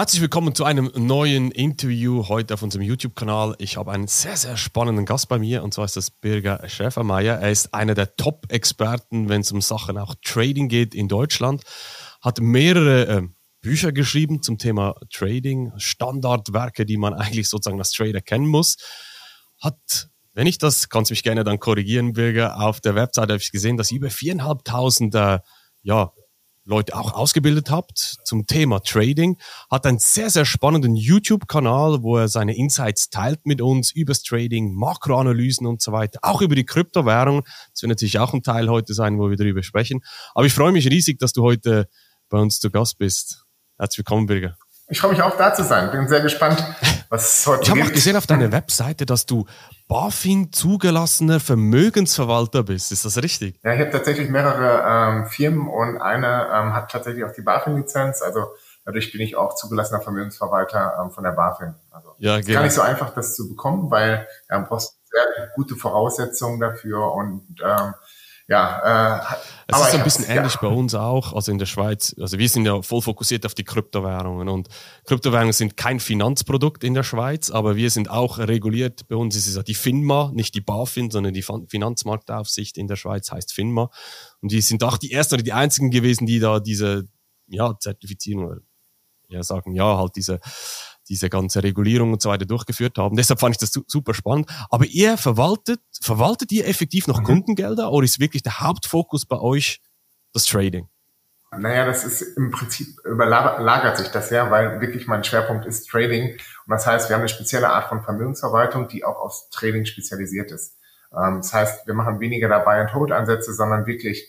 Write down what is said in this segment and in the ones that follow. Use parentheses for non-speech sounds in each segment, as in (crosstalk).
Herzlich willkommen zu einem neuen Interview heute auf unserem YouTube-Kanal. Ich habe einen sehr, sehr spannenden Gast bei mir und zwar ist das Birger Schäfermeier. Er ist einer der Top-Experten, wenn es um Sachen auch Trading geht in Deutschland. Hat mehrere äh, Bücher geschrieben zum Thema Trading, Standardwerke, die man (laughs) eigentlich sozusagen als Trader kennen muss. Hat, wenn ich das, kannst du mich gerne dann korrigieren, Birger, auf der Website habe ich gesehen, dass über viereinhalbtausend äh, ja, Leute auch ausgebildet habt zum Thema Trading, hat einen sehr, sehr spannenden YouTube-Kanal, wo er seine Insights teilt mit uns übers Trading, Makroanalysen und so weiter, auch über die Kryptowährung. Das wird natürlich auch ein Teil heute sein, wo wir darüber sprechen. Aber ich freue mich riesig, dass du heute bei uns zu Gast bist. Herzlich willkommen, Birger. Ich freue mich auch da zu sein. Bin sehr gespannt, was heute Ich habe auch gesehen auf deiner Webseite, dass du BaFin zugelassener Vermögensverwalter bist. Ist das richtig? Ja, ich habe tatsächlich mehrere ähm, Firmen und eine ähm, hat tatsächlich auch die BaFin-Lizenz. Also dadurch bin ich auch zugelassener Vermögensverwalter ähm, von der BaFin. Also ja, ist gar nicht so einfach, das zu bekommen, weil du brauchst sehr gute Voraussetzungen dafür und ähm, ja, äh, es ist ein bisschen ähnlich ja. bei uns auch, also in der Schweiz. Also wir sind ja voll fokussiert auf die Kryptowährungen und Kryptowährungen sind kein Finanzprodukt in der Schweiz, aber wir sind auch reguliert. Bei uns ist es ja die FINMA, nicht die BaFin, sondern die Finanzmarktaufsicht in der Schweiz heißt FINMA. Und die sind auch die ersten oder die einzigen gewesen, die da diese ja, Zertifizierung, ja sagen, ja, halt diese diese ganze Regulierung und so weiter durchgeführt haben. Deshalb fand ich das super spannend. Aber ihr verwaltet, verwaltet ihr effektiv noch mhm. Kundengelder oder ist wirklich der Hauptfokus bei euch das Trading? Naja, das ist im Prinzip überlagert sich das ja, weil wirklich mein Schwerpunkt ist Trading. Und das heißt, wir haben eine spezielle Art von Vermögensverwaltung, die auch aufs Trading spezialisiert ist. Ähm, das heißt, wir machen weniger dabei und Hold-Ansätze, sondern wirklich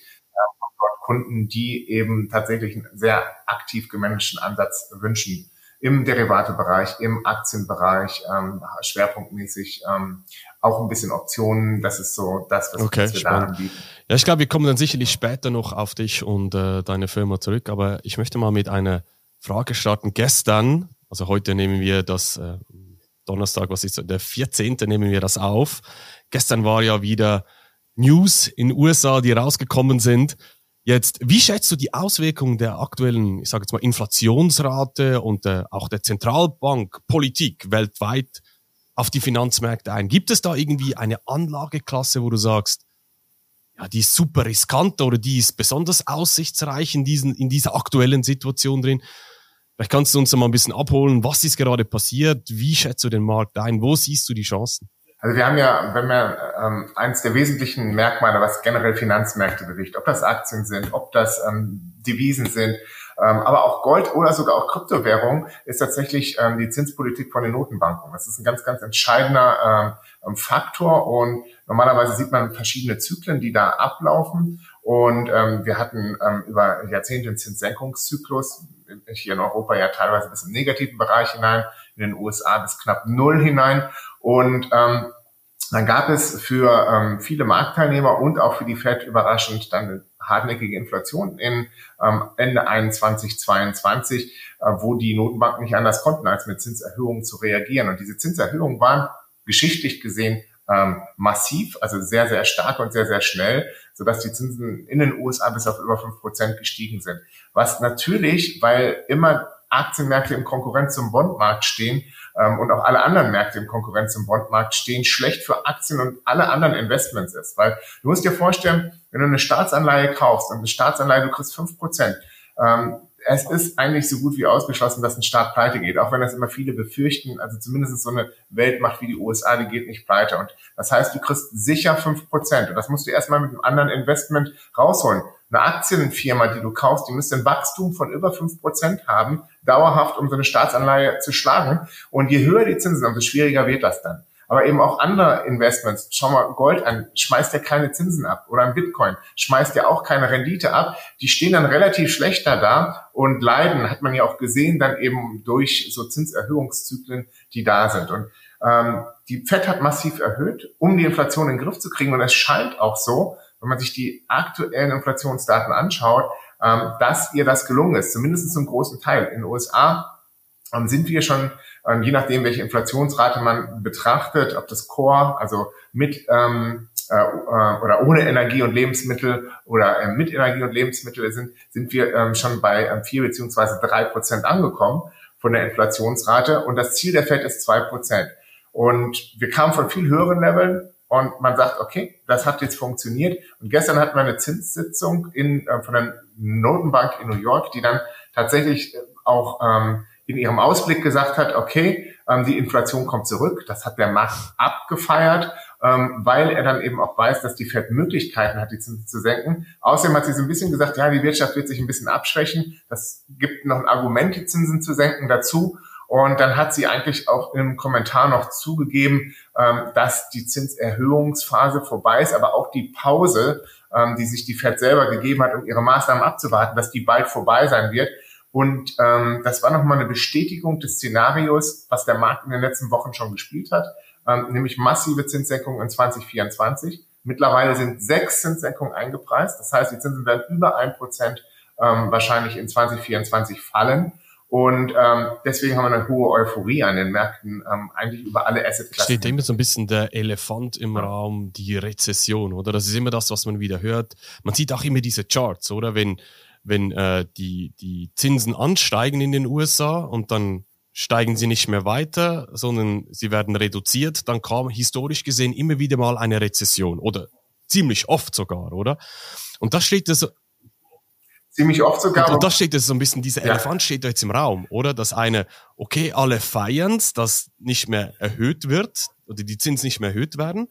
Kunden, die eben tatsächlich einen sehr aktiv gemanagten Ansatz wünschen im Derivatebereich, im Aktienbereich, ähm, schwerpunktmäßig ähm, auch ein bisschen Optionen. Das ist so das, was, okay, wir spannend. da anbieten. Ja, ich glaube, wir kommen dann sicherlich später noch auf dich und äh, deine Firma zurück. Aber ich möchte mal mit einer Frage starten. Gestern, also heute nehmen wir das äh, Donnerstag, was ist der 14. nehmen wir das auf. Gestern war ja wieder News in USA, die rausgekommen sind Jetzt, wie schätzt du die Auswirkungen der aktuellen, ich sage jetzt mal, Inflationsrate und äh, auch der Zentralbankpolitik weltweit auf die Finanzmärkte ein? Gibt es da irgendwie eine Anlageklasse, wo du sagst, ja, die ist super riskant oder die ist besonders aussichtsreich in, diesen, in dieser aktuellen Situation drin? Vielleicht kannst du uns da mal ein bisschen abholen, was ist gerade passiert? Wie schätzt du den Markt ein? Wo siehst du die Chancen? Also wir haben ja, wenn wir ähm, eins der wesentlichen Merkmale, was generell Finanzmärkte bewegt, ob das Aktien sind, ob das ähm, Devisen sind, ähm, aber auch Gold oder sogar auch Kryptowährung, ist tatsächlich ähm, die Zinspolitik von den Notenbanken. Das ist ein ganz, ganz entscheidender ähm, Faktor und normalerweise sieht man verschiedene Zyklen, die da ablaufen. Und ähm, wir hatten ähm, über Jahrzehnte einen Zinssenkungszyklus, hier in Europa ja teilweise bis im negativen Bereich hinein, in den USA bis knapp null hinein. Und ähm, dann gab es für ähm, viele Marktteilnehmer und auch für die Fed überraschend dann eine hartnäckige Inflation in ähm, Ende 21, 22, äh, wo die Notenbanken nicht anders konnten, als mit Zinserhöhungen zu reagieren. Und diese Zinserhöhungen waren geschichtlich gesehen ähm, massiv, also sehr, sehr stark und sehr, sehr schnell, sodass die Zinsen in den USA bis auf über fünf Prozent gestiegen sind. Was natürlich, weil immer Aktienmärkte im Konkurrenz zum Bondmarkt stehen ähm, und auch alle anderen Märkte im Konkurrenz zum Bondmarkt stehen, schlecht für Aktien und alle anderen Investments ist. Weil du musst dir vorstellen, wenn du eine Staatsanleihe kaufst und eine Staatsanleihe, du kriegst fünf Prozent, ähm, es ist eigentlich so gut wie ausgeschlossen, dass ein Staat pleite geht, auch wenn das immer viele befürchten. Also zumindest so eine Weltmacht wie die USA, die geht nicht pleite. Und das heißt, du kriegst sicher fünf Prozent. Und das musst du erstmal mit einem anderen Investment rausholen eine Aktienfirma, die du kaufst, die müsste ein Wachstum von über fünf Prozent haben, dauerhaft, um so eine Staatsanleihe zu schlagen. Und je höher die Zinsen, umso schwieriger wird das dann. Aber eben auch andere Investments, schau mal Gold an, schmeißt ja keine Zinsen ab. Oder ein Bitcoin, schmeißt ja auch keine Rendite ab. Die stehen dann relativ schlechter da und leiden, hat man ja auch gesehen, dann eben durch so Zinserhöhungszyklen, die da sind. Und ähm, die FED hat massiv erhöht, um die Inflation in den Griff zu kriegen. Und es scheint auch so, wenn man sich die aktuellen Inflationsdaten anschaut, ähm, dass ihr das gelungen ist, zumindest zum großen Teil. In den USA ähm, sind wir schon, ähm, je nachdem, welche Inflationsrate man betrachtet, ob das Core, also mit äh, äh oder ohne Energie und Lebensmittel oder mit Energie und Lebensmittel sind, sind wir schon bei vier beziehungsweise drei Prozent angekommen. von der Inflationsrate und das Ziel der Fed ist zwei Prozent. Und wir kamen von viel höheren Leveln und man sagt, okay, das hat jetzt funktioniert. Und gestern hatten wir eine Zinssitzung in, äh, von der Notenbank in New York, die dann tatsächlich auch ähm, in ihrem Ausblick gesagt hat, okay, ähm, die Inflation kommt zurück. Das hat der Markt abgefeiert, ähm, weil er dann eben auch weiß, dass die Fed Möglichkeiten hat, die Zinsen zu senken. Außerdem hat sie so ein bisschen gesagt, ja, die Wirtschaft wird sich ein bisschen abschwächen. Das gibt noch ein Argument, die Zinsen zu senken dazu. Und dann hat sie eigentlich auch im Kommentar noch zugegeben, ähm, dass die Zinserhöhungsphase vorbei ist, aber auch die Pause, ähm, die sich die Fed selber gegeben hat, um ihre Maßnahmen abzuwarten, dass die bald vorbei sein wird. Und ähm, das war nochmal eine Bestätigung des Szenarios, was der Markt in den letzten Wochen schon gespielt hat, ähm, nämlich massive Zinssenkungen in 2024. Mittlerweile sind sechs Zinssenkungen eingepreist. Das heißt, die Zinsen werden über ein Prozent ähm, wahrscheinlich in 2024 fallen. Und ähm, deswegen haben wir eine hohe Euphorie an den Märkten, ähm, eigentlich über alle Assetklassen. Steht immer so ein bisschen der Elefant im ja. Raum, die Rezession, oder? Das ist immer das, was man wieder hört. Man sieht auch immer diese Charts, oder? Wenn wenn äh, die, die Zinsen ansteigen in den USA und dann steigen sie nicht mehr weiter, sondern sie werden reduziert, dann kam historisch gesehen immer wieder mal eine Rezession oder ziemlich oft sogar, oder? Und das steht das ziemlich oft sogar. Und, und da steht jetzt so ein bisschen, dieser ja. Elefant steht da jetzt im Raum, oder? Dass eine, okay, alle feiern's, dass nicht mehr erhöht wird oder die Zinsen nicht mehr erhöht werden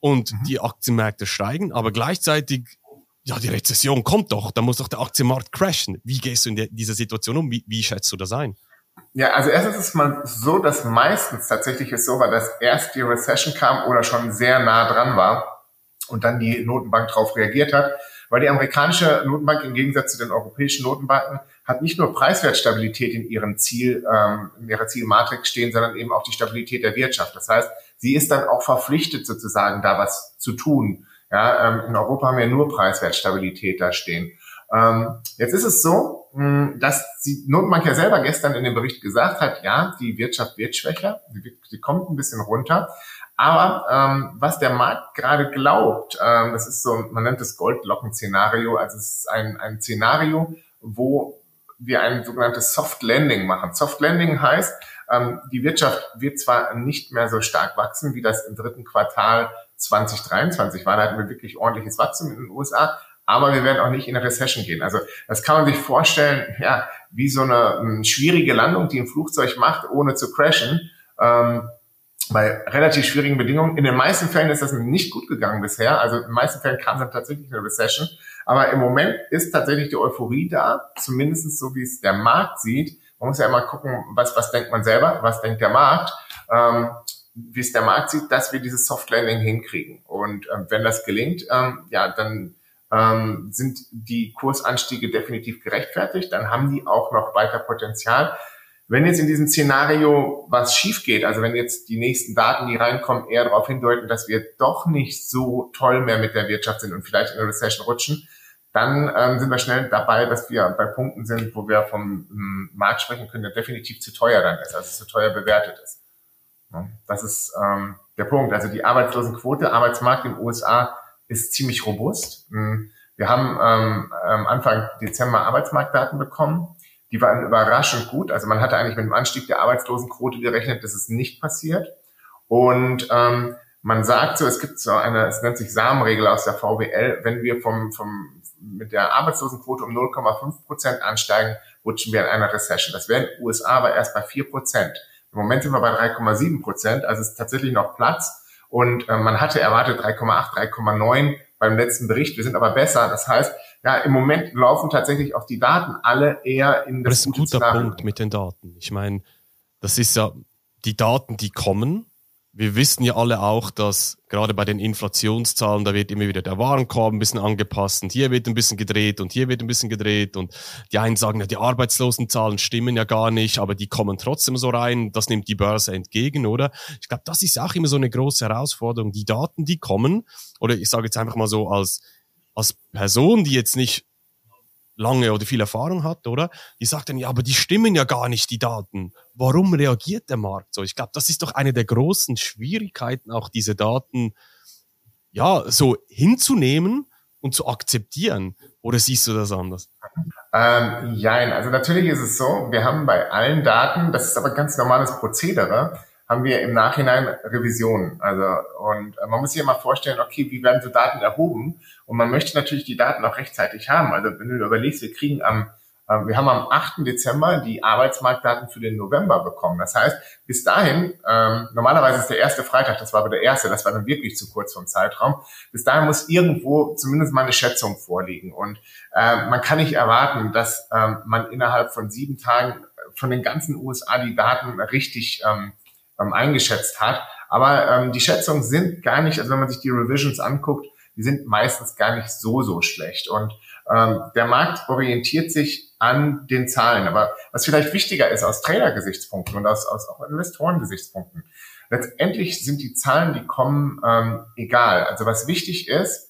und mhm. die Aktienmärkte steigen, aber gleichzeitig ja, die Rezession kommt doch, da muss doch der Aktienmarkt crashen. Wie gehst du in der, dieser Situation um? Wie, wie schätzt du das ein? Ja, also erstens ist es mal so, dass meistens tatsächlich es so war, dass erst die Recession kam oder schon sehr nah dran war und dann die Notenbank darauf reagiert hat, weil die amerikanische Notenbank im Gegensatz zu den europäischen Notenbanken hat nicht nur Preiswertstabilität in ihrem Ziel, ähm, in ihrer Zielmatrix stehen, sondern eben auch die Stabilität der Wirtschaft. Das heißt, sie ist dann auch verpflichtet sozusagen da was zu tun. Ja, ähm, in Europa haben wir nur Preiswertstabilität da stehen. Ähm, jetzt ist es so, dass die Notenbank ja selber gestern in dem Bericht gesagt hat, ja, die Wirtschaft wird schwächer, sie, sie kommt ein bisschen runter. Aber ähm, was der Markt gerade glaubt, ähm, das ist so, man nennt es Goldlocken-Szenario, also es ist ein, ein Szenario, wo wir ein sogenanntes Soft Landing machen. Soft Landing heißt, ähm, die Wirtschaft wird zwar nicht mehr so stark wachsen, wie das im dritten Quartal 2023 war. Da hatten wir wirklich ordentliches Wachstum in den USA, aber wir werden auch nicht in eine Recession gehen. Also das kann man sich vorstellen, ja, wie so eine um, schwierige Landung, die ein Flugzeug macht, ohne zu crashen. Ähm, bei relativ schwierigen Bedingungen. In den meisten Fällen ist das nicht gut gegangen bisher. Also in den meisten Fällen kam dann tatsächlich eine Recession. Aber im Moment ist tatsächlich die Euphorie da, zumindest so wie es der Markt sieht. Man muss ja immer gucken, was, was denkt man selber, was denkt der Markt. Ähm, wie es der Markt sieht, dass wir dieses Soft Landing hinkriegen. Und ähm, wenn das gelingt, ähm, ja, dann ähm, sind die Kursanstiege definitiv gerechtfertigt. Dann haben die auch noch weiter Potenzial. Wenn jetzt in diesem Szenario was schief geht, also wenn jetzt die nächsten Daten, die reinkommen, eher darauf hindeuten, dass wir doch nicht so toll mehr mit der Wirtschaft sind und vielleicht in eine Recession rutschen, dann ähm, sind wir schnell dabei, dass wir bei Punkten sind, wo wir vom ähm, Markt sprechen können, der definitiv zu teuer dann ist, also zu teuer bewertet ist. Das ist ähm, der Punkt. Also die Arbeitslosenquote, Arbeitsmarkt in den USA ist ziemlich robust. Hm, wir haben ähm, Anfang Dezember Arbeitsmarktdaten bekommen. Die waren überraschend gut. Also man hatte eigentlich mit dem Anstieg der Arbeitslosenquote gerechnet, dass es nicht passiert. Und ähm, man sagt so, es gibt so eine, es nennt sich Samenregel aus der VWL, wenn wir vom, vom, mit der Arbeitslosenquote um 0,5 Prozent ansteigen, rutschen wir in einer Recession. Das wäre in den USA aber erst bei 4 Prozent. Im Moment sind wir bei 3,7 Prozent, also es ist tatsächlich noch Platz. Und äh, man hatte erwartet 3,8, 3,9 beim letzten Bericht. Wir sind aber besser. Das heißt, ja, im Moment laufen tatsächlich auch die Daten alle eher in das. Das ist ein guter. Punkt mit den Daten. Ich meine, das ist ja die Daten, die kommen wir wissen ja alle auch, dass gerade bei den Inflationszahlen, da wird immer wieder der Warenkorb ein bisschen angepasst und hier wird ein bisschen gedreht und hier wird ein bisschen gedreht und die einen sagen ja, die Arbeitslosenzahlen stimmen ja gar nicht, aber die kommen trotzdem so rein, das nimmt die Börse entgegen, oder? Ich glaube, das ist auch immer so eine große Herausforderung. Die Daten, die kommen, oder ich sage jetzt einfach mal so als, als Person, die jetzt nicht lange oder viel Erfahrung hat, oder? Die sagt dann, ja, aber die stimmen ja gar nicht, die Daten. Warum reagiert der Markt so? Ich glaube, das ist doch eine der großen Schwierigkeiten, auch diese Daten, ja, so hinzunehmen und zu akzeptieren. Oder siehst du das anders? Ähm, jein, also natürlich ist es so, wir haben bei allen Daten, das ist aber ganz normales Prozedere, haben wir im Nachhinein Revisionen. Also und äh, man muss sich mal vorstellen, okay, wie werden so Daten erhoben? Und man möchte natürlich die Daten auch rechtzeitig haben. Also wenn du überlegst, wir kriegen am ähm, wir haben am 8. Dezember die Arbeitsmarktdaten für den November bekommen. Das heißt, bis dahin, ähm, normalerweise ist der erste Freitag, das war aber der erste, das war dann wirklich zu kurz vom Zeitraum. Bis dahin muss irgendwo zumindest mal eine Schätzung vorliegen. Und äh, man kann nicht erwarten, dass ähm, man innerhalb von sieben Tagen von den ganzen USA die Daten richtig ähm, ähm, eingeschätzt hat. Aber ähm, die Schätzungen sind gar nicht, also wenn man sich die Revisions anguckt, die sind meistens gar nicht so, so schlecht. Und ähm, der Markt orientiert sich an den Zahlen. Aber was vielleicht wichtiger ist aus Trainer-Gesichtspunkten und aus, aus auch Investoren-Gesichtspunkten, letztendlich sind die Zahlen, die kommen, ähm, egal. Also was wichtig ist,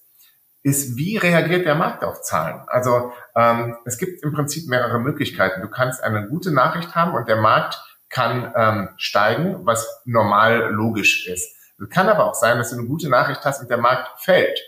ist, wie reagiert der Markt auf Zahlen? Also ähm, es gibt im Prinzip mehrere Möglichkeiten. Du kannst eine gute Nachricht haben und der Markt kann ähm, steigen, was normal logisch ist. Es kann aber auch sein, dass du eine gute Nachricht hast und der Markt fällt.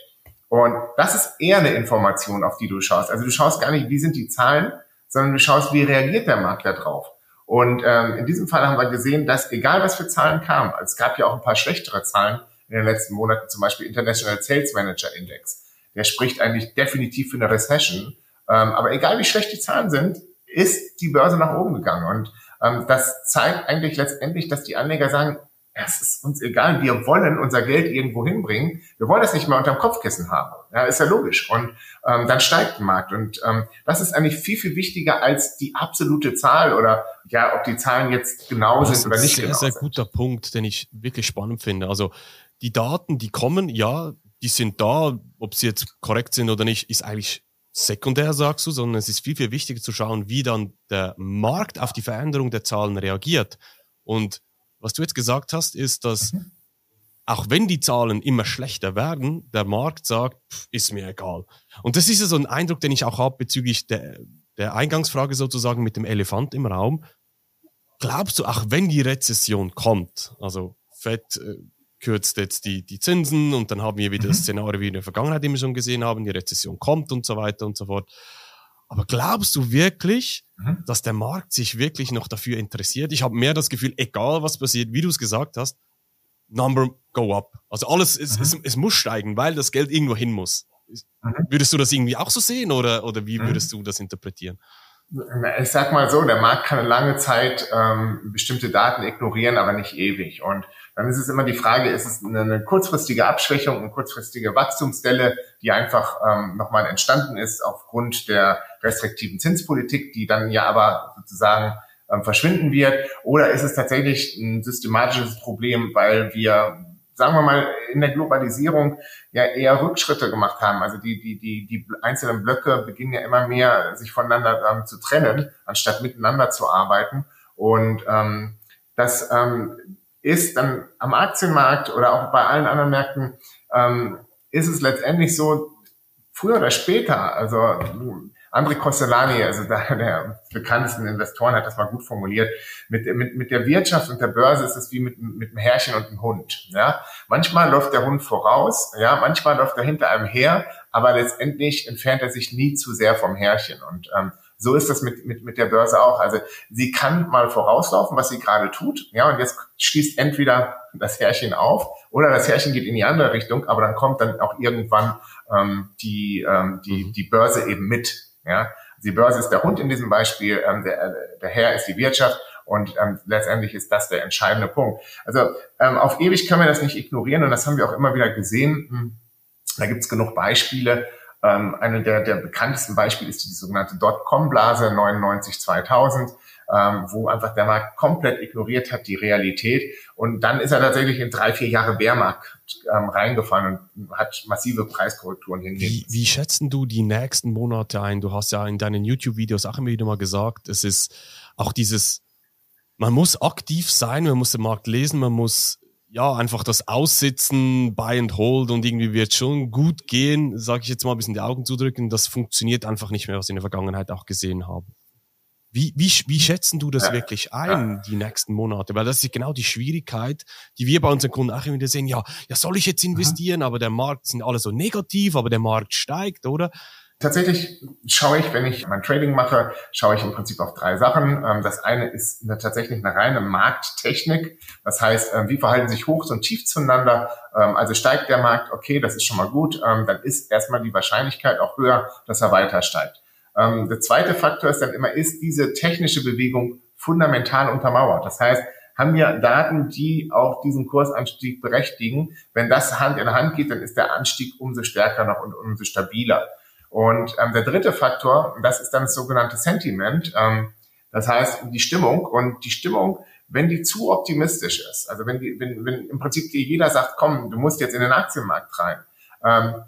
Und das ist eher eine Information, auf die du schaust. Also du schaust gar nicht, wie sind die Zahlen, sondern du schaust, wie reagiert der Markt da drauf. Und ähm, in diesem Fall haben wir gesehen, dass egal was für Zahlen kamen, also es gab ja auch ein paar schlechtere Zahlen in den letzten Monaten, zum Beispiel International Sales Manager Index, der spricht eigentlich definitiv für eine Recession. Ähm, aber egal wie schlecht die Zahlen sind, ist die Börse nach oben gegangen. Und das zeigt eigentlich letztendlich, dass die Anleger sagen, es ist uns egal, wir wollen unser Geld irgendwo hinbringen, wir wollen es nicht mehr unterm Kopfkissen haben. Ja, ist ja logisch. Und ähm, dann steigt der Markt. Und ähm, das ist eigentlich viel, viel wichtiger als die absolute Zahl oder ja, ob die Zahlen jetzt genau sind oder nicht. Das ist ein sehr, sehr guter Punkt, den ich wirklich spannend finde. Also die Daten, die kommen, ja, die sind da, ob sie jetzt korrekt sind oder nicht, ist eigentlich sekundär, sagst du, sondern es ist viel, viel wichtiger zu schauen, wie dann der Markt auf die Veränderung der Zahlen reagiert. Und was du jetzt gesagt hast, ist, dass mhm. auch wenn die Zahlen immer schlechter werden, der Markt sagt, pff, ist mir egal. Und das ist ja so ein Eindruck, den ich auch habe bezüglich der, der Eingangsfrage sozusagen mit dem Elefant im Raum. Glaubst du, auch wenn die Rezession kommt, also Fett äh, kürzt jetzt die, die Zinsen und dann haben wir wieder mhm. das Szenario wie in der Vergangenheit immer schon gesehen haben, die Rezession kommt und so weiter und so fort. Aber glaubst du wirklich, mhm. dass der Markt sich wirklich noch dafür interessiert? Ich habe mehr das Gefühl, egal was passiert, wie du es gesagt hast, Number go up. Also alles, es, mhm. es, es, muss steigen, weil das Geld irgendwo hin muss. Mhm. Würdest du das irgendwie auch so sehen oder, oder wie mhm. würdest du das interpretieren? Ich sag mal so, der Markt kann lange Zeit ähm, bestimmte Daten ignorieren, aber nicht ewig. Und dann ist es immer die Frage, ist es eine, eine kurzfristige Abschwächung, eine kurzfristige Wachstumsdelle, die einfach ähm, nochmal entstanden ist aufgrund der restriktiven Zinspolitik, die dann ja aber sozusagen ähm, verschwinden wird? Oder ist es tatsächlich ein systematisches Problem, weil wir sagen wir mal, in der Globalisierung ja eher Rückschritte gemacht haben. Also die, die, die, die einzelnen Blöcke beginnen ja immer mehr, sich voneinander ähm, zu trennen, anstatt miteinander zu arbeiten. Und ähm, das ähm, ist dann am Aktienmarkt oder auch bei allen anderen Märkten, ähm, ist es letztendlich so, früher oder später, also André Costellani, also der, der bekanntesten Investoren, hat das mal gut formuliert. Mit, mit, mit der Wirtschaft und der Börse ist es wie mit, mit einem Herrchen und einem Hund. Ja? Manchmal läuft der Hund voraus, ja, manchmal läuft er hinter einem her, aber letztendlich entfernt er sich nie zu sehr vom Herrchen. Und ähm, so ist das mit, mit, mit der Börse auch. Also sie kann mal vorauslaufen, was sie gerade tut. Ja, und jetzt schließt entweder das Härchen auf oder das Härchen geht in die andere Richtung, aber dann kommt dann auch irgendwann ähm, die, ähm, die, mhm. die Börse eben mit. Ja, die Börse ist der Hund in diesem Beispiel, ähm, der, der Herr ist die Wirtschaft und ähm, letztendlich ist das der entscheidende Punkt. Also ähm, auf ewig können wir das nicht ignorieren und das haben wir auch immer wieder gesehen. Hm, da gibt's genug Beispiele. Ähm, eine der, der bekanntesten Beispiele ist die sogenannte Dotcom-Blase 99 2000, ähm, wo einfach der Markt komplett ignoriert hat die Realität. Und dann ist er tatsächlich in drei, vier Jahre Bärmarkt ähm, reingefallen und hat massive Preiskorrekturen hingelegt. Wie, wie schätzen du die nächsten Monate ein? Du hast ja in deinen YouTube-Videos auch immer wieder mal gesagt, es ist auch dieses, man muss aktiv sein, man muss den Markt lesen, man muss ja, einfach das Aussitzen, Buy and Hold und irgendwie wird schon gut gehen, sage ich jetzt mal ein bisschen die Augen zudrücken, das funktioniert einfach nicht mehr, was wir in der Vergangenheit auch gesehen haben. Wie, wie, wie schätzen du das ja, wirklich ein, ja. die nächsten Monate? Weil das ist genau die Schwierigkeit, die wir bei unseren Kunden auch immer wieder sehen. Ja, ja, soll ich jetzt investieren? Mhm. Aber der Markt sind alle so negativ, aber der Markt steigt, oder? Tatsächlich schaue ich, wenn ich mein Trading mache, schaue ich im Prinzip auf drei Sachen. Ähm, das eine ist eine, tatsächlich eine reine Markttechnik. Das heißt, ähm, wie verhalten sich Hochs und Tiefs zueinander? Ähm, also steigt der Markt, okay, das ist schon mal gut. Dann ist erstmal die Wahrscheinlichkeit auch höher, dass er weiter steigt. Der zweite Faktor ist dann immer, ist diese technische Bewegung fundamental untermauert? Das heißt, haben wir Daten, die auch diesen Kursanstieg berechtigen. Wenn das Hand in Hand geht, dann ist der Anstieg umso stärker noch und umso stabiler. Und ähm, der dritte Faktor, das ist dann das sogenannte Sentiment, ähm, das heißt die Stimmung. Und die Stimmung, wenn die zu optimistisch ist, also wenn, die, wenn, wenn im Prinzip dir jeder sagt, komm, du musst jetzt in den Aktienmarkt rein, ähm,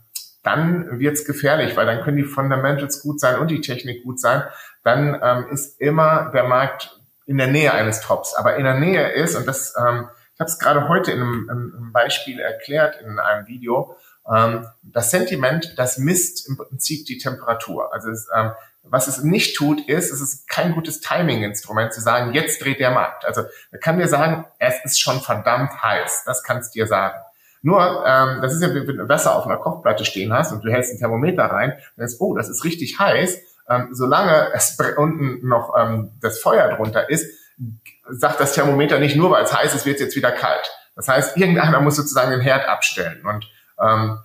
dann wird's gefährlich, weil dann können die Fundamentals gut sein und die Technik gut sein. Dann ähm, ist immer der Markt in der Nähe eines Tops. Aber in der Nähe ist, und das, ähm, ich habe es gerade heute in einem, in einem Beispiel erklärt in einem Video, ähm, das Sentiment, das misst im Prinzip die Temperatur. Also es, ähm, was es nicht tut, ist, es ist kein gutes Timing-Instrument zu sagen, jetzt dreht der Markt. Also er kann dir sagen, es ist schon verdammt heiß. Das kannst dir sagen. Nur, ähm, das ist ja, wenn du Wasser auf einer Kochplatte stehen hast und du hältst ein Thermometer rein und denkst, oh, das ist richtig heiß. Ähm, solange es (laughs) unten noch ähm, das Feuer drunter ist, sagt das Thermometer nicht nur, weil es heiß ist, wird es jetzt wieder kalt. Das heißt, irgendeiner muss sozusagen den Herd abstellen. Und ähm,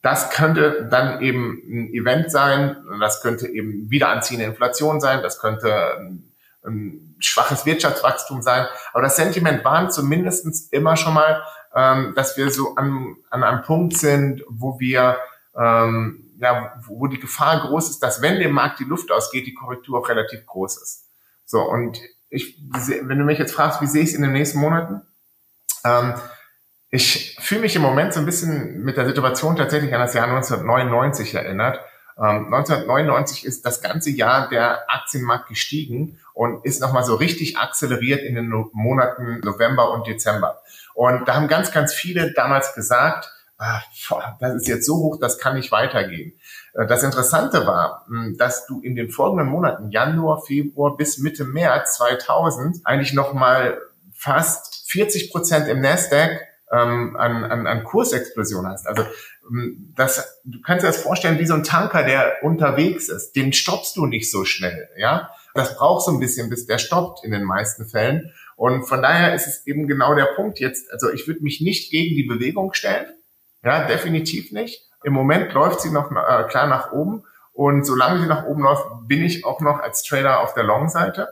das könnte dann eben ein Event sein, das könnte eben wieder anziehende Inflation sein, das könnte ein, ein schwaches Wirtschaftswachstum sein. Aber das Sentiment warnt zumindestens immer schon mal, ähm, dass wir so an, an einem Punkt sind, wo wir ähm, ja, wo die Gefahr groß ist, dass wenn dem Markt die Luft ausgeht, die Korrektur auch relativ groß ist. So, und ich, wenn du mich jetzt fragst, wie sehe ich es in den nächsten Monaten? Ähm, ich fühle mich im Moment so ein bisschen mit der Situation tatsächlich an das Jahr 1999 erinnert. Ähm, 1999 ist das ganze Jahr der Aktienmarkt gestiegen und ist nochmal so richtig akzeleriert in den Monaten November und Dezember. Und da haben ganz, ganz viele damals gesagt, ah, das ist jetzt so hoch, das kann nicht weitergehen. Äh, das Interessante war, hm, dass du in den folgenden Monaten, Januar, Februar bis Mitte März 2000, eigentlich nochmal fast 40 Prozent im Nasdaq ähm, an, an, an Kursexplosion hast. Also ähm, das, du kannst dir das vorstellen wie so ein Tanker, der unterwegs ist. Den stoppst du nicht so schnell. Ja, Das braucht so ein bisschen, bis der stoppt in den meisten Fällen. Und von daher ist es eben genau der Punkt jetzt. Also ich würde mich nicht gegen die Bewegung stellen. Ja, definitiv nicht. Im Moment läuft sie noch äh, klar nach oben. Und solange sie nach oben läuft, bin ich auch noch als Trader auf der Long-Seite.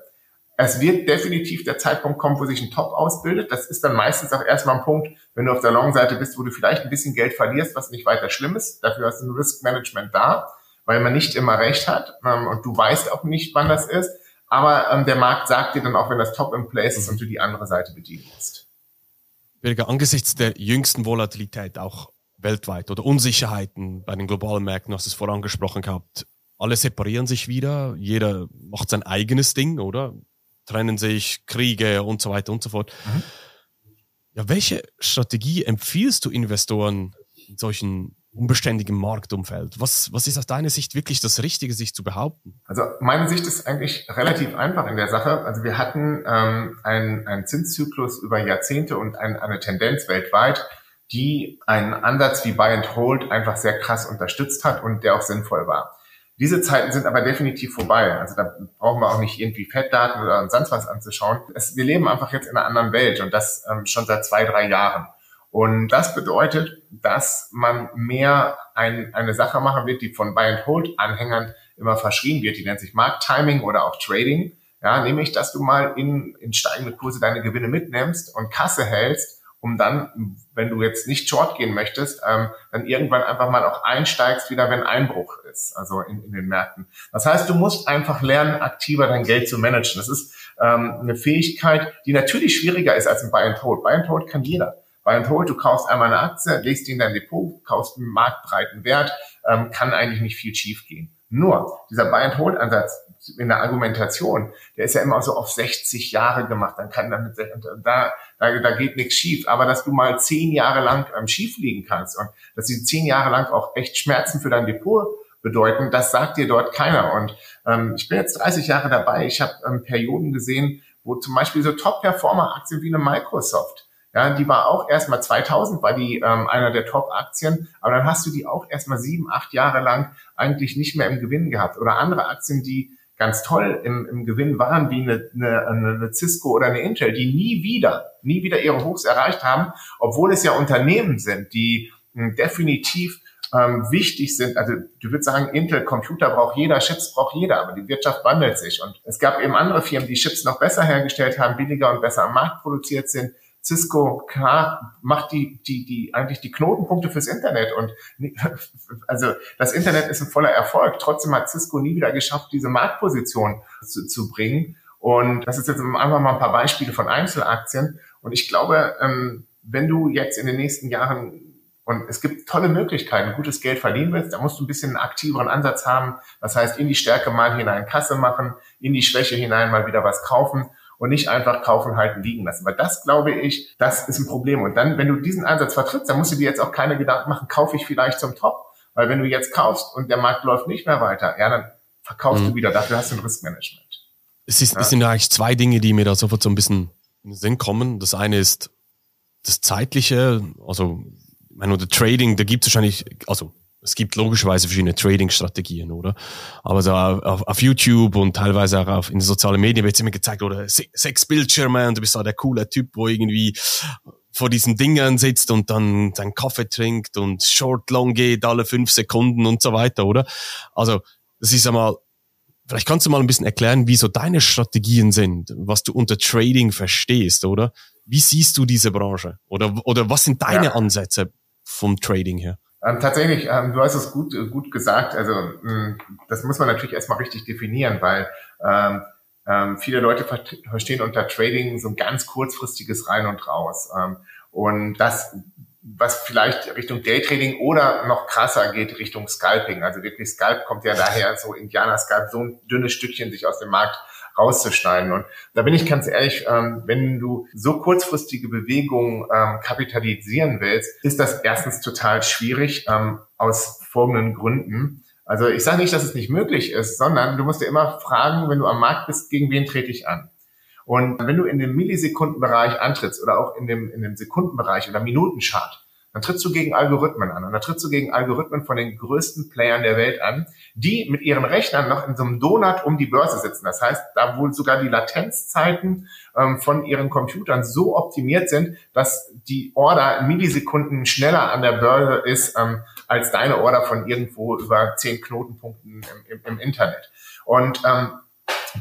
Es wird definitiv der Zeitpunkt kommen, wo sich ein Top ausbildet. Das ist dann meistens auch erstmal ein Punkt, wenn du auf der Long-Seite bist, wo du vielleicht ein bisschen Geld verlierst, was nicht weiter schlimm ist. Dafür hast du ein Risk-Management da, weil man nicht immer recht hat ähm, und du weißt auch nicht, wann das ist. Aber ähm, der Markt sagt dir dann auch, wenn das Top in place ist und du die andere Seite bedienen musst. Birger, angesichts der jüngsten Volatilität auch weltweit oder Unsicherheiten bei den globalen Märkten, hast du es vorangesprochen gehabt, alle separieren sich wieder, jeder macht sein eigenes Ding, oder? trennen sich, Kriege und so weiter und so fort. Mhm. Ja, welche Strategie empfiehlst du Investoren in solchen unbeständigen Marktumfeld? Was, was ist aus deiner Sicht wirklich das Richtige, sich zu behaupten? Also meine Sicht ist eigentlich relativ einfach in der Sache. Also wir hatten ähm, einen, einen Zinszyklus über Jahrzehnte und ein, eine Tendenz weltweit, die einen Ansatz wie Buy and Hold einfach sehr krass unterstützt hat und der auch sinnvoll war. Diese Zeiten sind aber definitiv vorbei. Also da brauchen wir auch nicht irgendwie Fettdaten oder sonst was anzuschauen. Es, wir leben einfach jetzt in einer anderen Welt und das ähm, schon seit zwei, drei Jahren. Und das bedeutet, dass man mehr ein, eine Sache machen wird, die von Buy-and-Hold-Anhängern immer verschrien wird. Die nennt sich Markttiming oder auch Trading. Ja, nämlich, dass du mal in, in steigende Kurse deine Gewinne mitnimmst und Kasse hältst um dann, wenn du jetzt nicht short gehen möchtest, ähm, dann irgendwann einfach mal auch einsteigst wieder, wenn Einbruch ist, also in, in den Märkten. Das heißt, du musst einfach lernen, aktiver dein Geld zu managen. Das ist ähm, eine Fähigkeit, die natürlich schwieriger ist als ein Buy and Hold. Buy and Hold kann jeder. Buy and Hold, du kaufst einmal eine Aktie, legst die in dein Depot, kaufst einen marktbreiten Wert, ähm, kann eigentlich nicht viel schief gehen. Nur, dieser Buy and Hold Ansatz, in der Argumentation, der ist ja immer so auf 60 Jahre gemacht, dann kann damit, da, da, da geht nichts schief. Aber dass du mal zehn Jahre lang ähm, schief liegen kannst und dass die zehn Jahre lang auch echt Schmerzen für dein Depot bedeuten, das sagt dir dort keiner. Und ähm, ich bin jetzt 30 Jahre dabei. Ich habe ähm, Perioden gesehen, wo zum Beispiel so Top-Performer-Aktien wie eine Microsoft, Ja, die war auch erstmal 2000 war die ähm, einer der Top-Aktien, aber dann hast du die auch erstmal sieben, acht Jahre lang eigentlich nicht mehr im Gewinn gehabt. Oder andere Aktien, die ganz toll im, im Gewinn waren, wie eine, eine, eine Cisco oder eine Intel, die nie wieder, nie wieder ihre Hochs erreicht haben, obwohl es ja Unternehmen sind, die mh, hm, definitiv ähm, wichtig sind. Also du würdest sagen, Intel, Computer braucht jeder, Chips braucht jeder, aber die Wirtschaft wandelt sich. Und es gab eben andere Firmen, die Chips noch besser hergestellt haben, billiger und besser am Markt produziert sind. Cisco, klar, macht die, die, die, eigentlich die Knotenpunkte fürs Internet und, (laughs) also, das Internet ist ein voller Erfolg. Trotzdem hat Cisco nie wieder geschafft, diese Marktposition zu, zu bringen. Und das ist jetzt einfach mal ein paar Beispiele von Einzelaktien. Und ich glaube, ähm, wenn du jetzt in den nächsten Jahren und es gibt tolle Möglichkeiten, gutes Geld verdienen willst, da musst du ein bisschen einen aktiveren Ansatz haben. Das heißt, in die Stärke mal hinein Kasse machen, in die Schwäche hinein mal wieder was kaufen und nicht einfach kaufen, halten, liegen lassen. Weil das, glaube ich, das ist ein Problem. Und dann, wenn du diesen Ansatz vertrittst, dann musst du dir jetzt auch keine Gedanken machen, kaufe ich vielleicht zum Top? Weil wenn du jetzt kaufst und der Markt läuft nicht mehr weiter, ja, dann verkaufst mhm. du wieder. Dafür hast du ein Riskmanagement. Es, ist, ja. es sind eigentlich zwei Dinge, die mir da sofort so ein bisschen in den Sinn kommen. Das eine ist das Zeitliche, also, ich meine, oder Trading, da gibt es wahrscheinlich, also es gibt logischerweise verschiedene Trading-Strategien, oder? Aber so auf, auf, YouTube und teilweise auch auf, in den sozialen Medien wird immer gezeigt, oder sechs Bildschirme und du bist da der coole Typ, wo irgendwie vor diesen Dingern sitzt und dann seinen Kaffee trinkt und short long geht alle fünf Sekunden und so weiter, oder? Also, das ist einmal, vielleicht kannst du mal ein bisschen erklären, wie so deine Strategien sind, was du unter Trading verstehst, oder? Wie siehst du diese Branche? Oder, oder was sind deine ja. Ansätze vom Trading her? Ähm, tatsächlich, ähm, du hast es gut, äh, gut gesagt. Also mh, das muss man natürlich erstmal richtig definieren, weil ähm, ähm, viele Leute verstehen unter Trading so ein ganz kurzfristiges Rein und Raus. Ähm, und das, was vielleicht Richtung Daytrading oder noch krasser geht, Richtung Scalping. Also wirklich Scalp kommt ja daher, so Indianer-Scalp, so ein dünnes Stückchen sich aus dem Markt rauszuschneiden. Und da bin ich ganz ehrlich, ähm, wenn du so kurzfristige Bewegungen ähm, kapitalisieren willst, ist das erstens total schwierig ähm, aus folgenden Gründen. Also ich sage nicht, dass es nicht möglich ist, sondern du musst dir immer fragen, wenn du am Markt bist, gegen wen trete ich an? Und wenn du in dem Millisekundenbereich antrittst oder auch in dem, in dem Sekundenbereich oder Minutenchart, dann trittst du gegen Algorithmen an. Und dann trittst du gegen Algorithmen von den größten Playern der Welt an, die mit ihren Rechnern noch in so einem Donut um die Börse sitzen. Das heißt, da wohl sogar die Latenzzeiten ähm, von ihren Computern so optimiert sind, dass die Order Millisekunden schneller an der Börse ist ähm, als deine Order von irgendwo über zehn Knotenpunkten im, im, im Internet. Und ähm,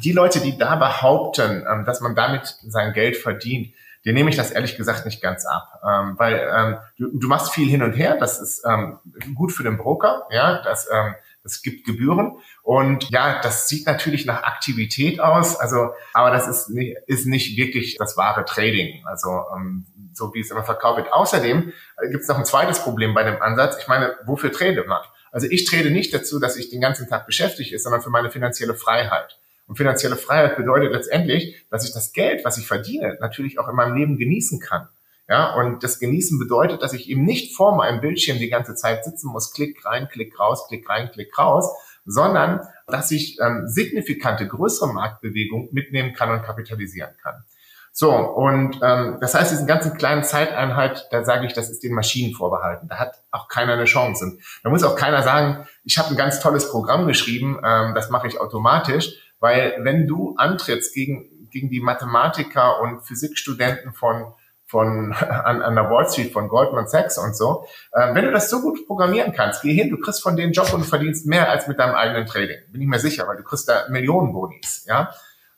die Leute, die da behaupten, ähm, dass man damit sein Geld verdient, dir nehme ich das ehrlich gesagt nicht ganz ab, ähm, weil ähm, du, du machst viel hin und her, das ist ähm, gut für den Broker, ja, das ähm, es gibt Gebühren und ja, das sieht natürlich nach Aktivität aus, also aber das ist nicht, ist nicht wirklich das wahre Trading, also ähm, so wie es immer verkauft wird. Außerdem äh, gibt es noch ein zweites Problem bei dem Ansatz. Ich meine, wofür trade man? Also ich trade nicht dazu, dass ich den ganzen Tag beschäftigt ist, sondern für meine finanzielle Freiheit. Und finanzielle Freiheit bedeutet letztendlich, dass ich das Geld, was ich verdiene, natürlich auch in meinem Leben genießen kann. Ja, und das Genießen bedeutet, dass ich eben nicht vor meinem Bildschirm die ganze Zeit sitzen muss, klick rein, klick raus, klick rein, klick raus, sondern dass ich ähm, signifikante größere Marktbewegungen mitnehmen kann und kapitalisieren kann. So, und ähm, das heißt, diesen ganzen kleinen Zeiteinheit, da sage ich, das ist den Maschinen vorbehalten. Da hat auch keiner eine Chance. Und da muss auch keiner sagen, ich habe ein ganz tolles Programm geschrieben, ähm, das mache ich automatisch, weil wenn du antrittst gegen, gegen die Mathematiker und Physikstudenten von, von (laughs) an, an der Wall Street, von Goldman Sachs und so, äh, wenn du das so gut programmieren kannst, geh hin, du kriegst von denen Job und verdienst mehr als mit deinem eigenen Trading. Bin ich mir sicher, weil du kriegst da Millionen Bonis, ja.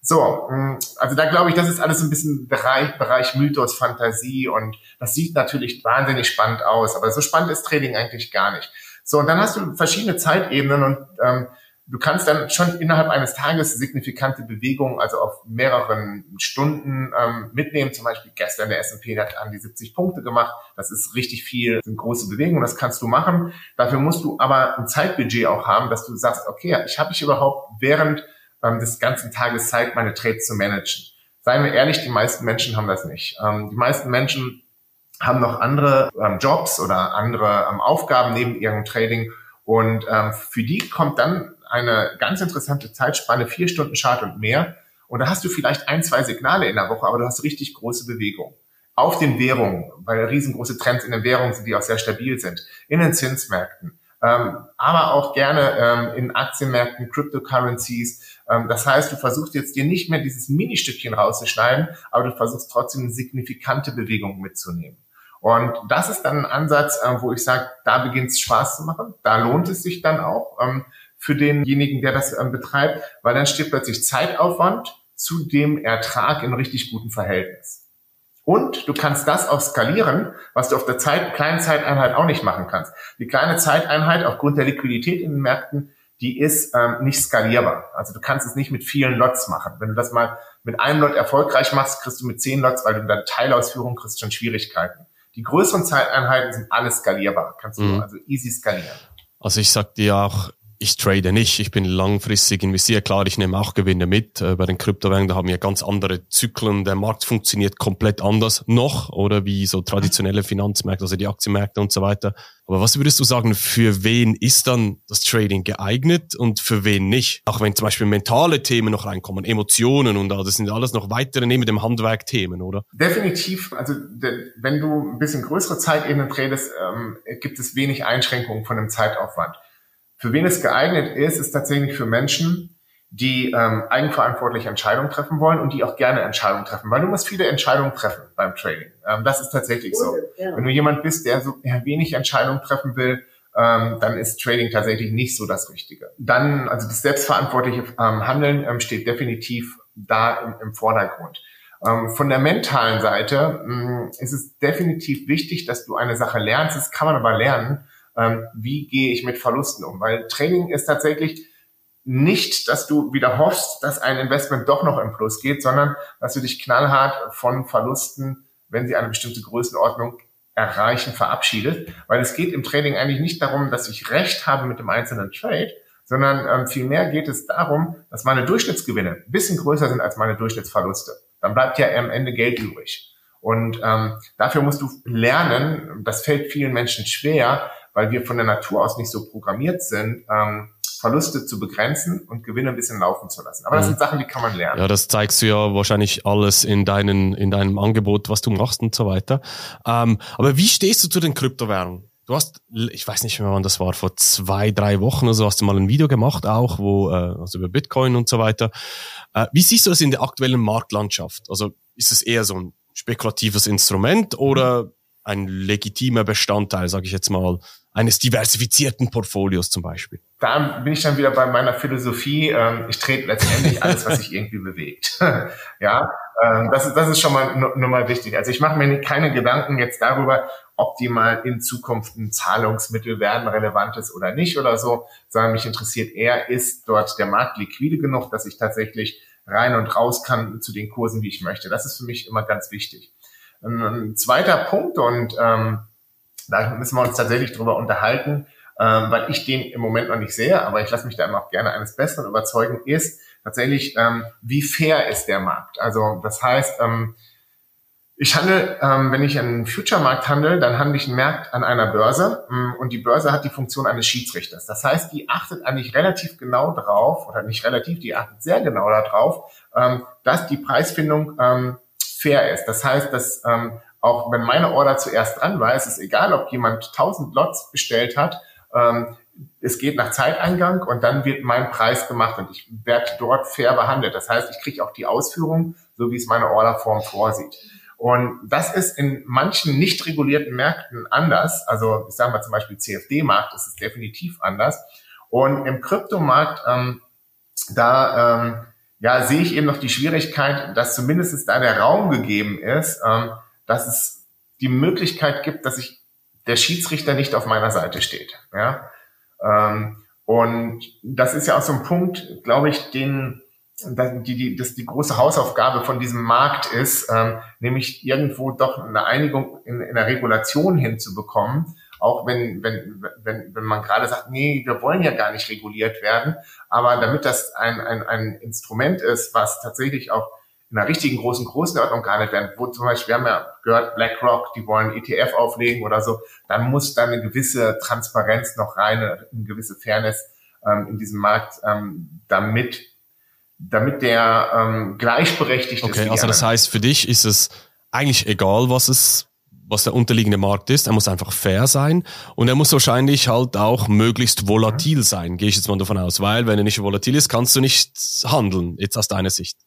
So, mm, also da glaube ich, das ist alles ein bisschen Bereich, Bereich Mythos, Fantasie und das sieht natürlich wahnsinnig spannend aus, aber so spannend ist Trading eigentlich gar nicht. So, und dann hast du verschiedene Zeitebenen und ähm, Du kannst dann schon innerhalb eines Tages signifikante Bewegungen, also auf mehreren Stunden ähm, mitnehmen. Zum Beispiel gestern der S&P hat an die 70 Punkte gemacht. Das ist richtig viel, sind große Bewegungen. Das kannst du machen. Dafür musst du aber ein Zeitbudget auch haben, dass du sagst, okay, ich habe ich überhaupt während ähm, des ganzen Tages Zeit, meine Trades zu managen. Seien wir ehrlich, die meisten Menschen haben das nicht. Ähm, die meisten Menschen haben noch andere ähm, Jobs oder andere ähm, Aufgaben neben ihrem Trading. Und ähm, für die kommt dann eine ganz interessante Zeitspanne, vier Stunden Chart und mehr. Und da hast du vielleicht ein, zwei Signale in der Woche, aber du hast richtig große Bewegung. auf den Währungen, weil riesengroße Trends in den Währungen sind, die auch sehr stabil sind, in den Zinsmärkten, ähm, aber auch gerne ähm, in Aktienmärkten, Cryptocurrencies. Ähm, das heißt, du versuchst jetzt dir nicht mehr dieses Ministückchen rauszuschneiden, aber du versuchst trotzdem signifikante Bewegung mitzunehmen. Und das ist dann ein Ansatz, äh, wo ich sage, da beginnt es Spaß zu machen. Da lohnt es sich dann auch ähm, für denjenigen, der das ähm, betreibt, weil dann steht plötzlich Zeitaufwand zu dem Ertrag in richtig gutem Verhältnis. Und du kannst das auch skalieren, was du auf der Zeit, kleinen Zeiteinheit auch nicht machen kannst. Die kleine Zeiteinheit aufgrund der Liquidität in den Märkten, die ist ähm, nicht skalierbar. Also du kannst es nicht mit vielen Lots machen. Wenn du das mal mit einem Lot erfolgreich machst, kriegst du mit zehn Lots, weil du dann Teilausführung kriegst schon Schwierigkeiten. Die größeren Zeiteinheiten sind alle skalierbar. Kannst du mhm. also easy skalieren. Also ich sag dir auch, ich trade nicht, ich bin langfristig investiert. Klar, ich nehme auch Gewinne mit. Äh, bei den Kryptowährungen, da haben wir ganz andere Zyklen. Der Markt funktioniert komplett anders noch oder wie so traditionelle Finanzmärkte, also die Aktienmärkte und so weiter. Aber was würdest du sagen, für wen ist dann das Trading geeignet und für wen nicht? Auch wenn zum Beispiel mentale Themen noch reinkommen, Emotionen und das sind alles noch weitere neben dem Handwerk Themen, oder? Definitiv. Also wenn du ein bisschen größere Zeitebenen tradest, ähm, gibt es wenig Einschränkungen von dem Zeitaufwand. Für wen es geeignet ist, ist tatsächlich für Menschen, die ähm, eigenverantwortlich Entscheidungen treffen wollen und die auch gerne Entscheidungen treffen, weil du musst viele Entscheidungen treffen beim Trading. Ähm, das ist tatsächlich so. Wenn du jemand bist, der so wenig Entscheidungen treffen will, ähm, dann ist Trading tatsächlich nicht so das Richtige. Dann, also das selbstverantwortliche ähm, Handeln ähm, steht definitiv da im, im Vordergrund. Ähm, von der mentalen Seite mh, mm, ist es definitiv wichtig, dass du eine Sache lernst. Das kann man aber lernen, ähm, wie gehe ich mit Verlusten um. Weil Training ist tatsächlich nicht, dass du wieder hoffst, dass ein Investment doch noch im Plus geht, sondern dass du dich knallhart von Verlusten, wenn sie eine bestimmte Größenordnung erreichen, verabschiedet. Weil es geht im Trading eigentlich nicht darum, dass ich Recht habe mit dem einzelnen Trade, sondern ähm, vielmehr geht es darum, dass meine Durchschnittsgewinne ein bisschen größer sind als meine Durchschnittsverluste. Dann bleibt ja am Ende Geld übrig. Und ähm, dafür musst du lernen, das fällt vielen Menschen schwer, weil wir von der Natur aus nicht so programmiert sind, ähm, Verluste zu begrenzen und Gewinne ein bisschen laufen zu lassen. Aber das mhm. sind Sachen, die kann man lernen. Ja, das zeigst du ja wahrscheinlich alles in deinen, in deinem Angebot, was du machst und so weiter. Ähm, aber wie stehst du zu den Kryptowährungen? Du hast, ich weiß nicht mehr, wann das war, vor zwei, drei Wochen oder so hast du mal ein Video gemacht, auch, wo, äh, also über Bitcoin und so weiter. Äh, wie siehst du das in der aktuellen Marktlandschaft? Also ist es eher so ein spekulatives Instrument oder ein legitimer Bestandteil, sage ich jetzt mal, eines diversifizierten Portfolios zum Beispiel? Da bin ich dann wieder bei meiner Philosophie. Ähm, ich trete letztendlich alles, was sich irgendwie bewegt. (laughs) ja, ähm, das, ist, das ist schon mal nur mal wichtig. Also ich mache mir keine Gedanken jetzt darüber, ob die mal in Zukunft ein Zahlungsmittel werden, relevant ist oder nicht oder so, sondern mich interessiert eher, ist dort der Markt liquide genug, dass ich tatsächlich rein und raus kann zu den Kursen, wie ich möchte. Das ist für mich immer ganz wichtig. Ein zweiter Punkt und ähm, da müssen wir uns tatsächlich drüber unterhalten, ähm, weil ich den im Moment noch nicht sehe, aber ich lasse mich da immer auch gerne eines Besseren überzeugen, ist tatsächlich, ähm, wie fair ist der Markt. Also das heißt, ähm, ich handle, ähm, wenn ich einen Future-Markt handle, dann handle ich einen Markt an einer Börse ähm, und die Börse hat die Funktion eines Schiedsrichters. Das heißt, die achtet eigentlich relativ genau drauf, oder nicht relativ, die achtet sehr genau darauf, ähm, dass die Preisfindung ähm, fair ist. Das heißt, dass ähm, auch wenn meine Order zuerst dran war, ist es egal, ob jemand 1000 Lots bestellt hat, ähm, es geht nach Zeiteingang und dann wird mein Preis gemacht und ich werde dort fair behandelt. Das heißt, ich kriege auch die Ausführung, so wie es meine Orderform vorsieht. Und das ist in manchen nicht regulierten Märkten anders. Also ich sage mal zum Beispiel CFD-Markt ist es definitiv anders. Und im Kryptomarkt, ähm, da ähm, ja, sehe ich eben noch die Schwierigkeit, dass zumindest da der Raum gegeben ist, ähm, dass es die Möglichkeit gibt, dass ich der Schiedsrichter nicht auf meiner Seite steht. Ja? Ähm, und das ist ja auch so ein Punkt, glaube ich, den die, die, das die große Hausaufgabe von diesem Markt ist, ähm, nämlich irgendwo doch eine Einigung in, in der Regulation hinzubekommen, auch wenn, wenn, wenn, wenn man gerade sagt, nee, wir wollen ja gar nicht reguliert werden, aber damit das ein, ein, ein Instrument ist, was tatsächlich auch in einer richtigen großen Größenordnung gehandelt werden, wo zum Beispiel, wir haben ja gehört, BlackRock, die wollen ETF auflegen oder so, dann muss da eine gewisse Transparenz noch rein, eine gewisse Fairness ähm, in diesem Markt, ähm, damit damit der ähm, gleichberechtigt okay, ist. Okay, also das heißt, für dich ist es eigentlich egal, was es was der unterliegende Markt ist. Er muss einfach fair sein und er muss wahrscheinlich halt auch möglichst volatil sein, gehe ich jetzt mal davon aus, weil wenn er nicht volatil ist, kannst du nicht handeln, jetzt aus deiner Sicht.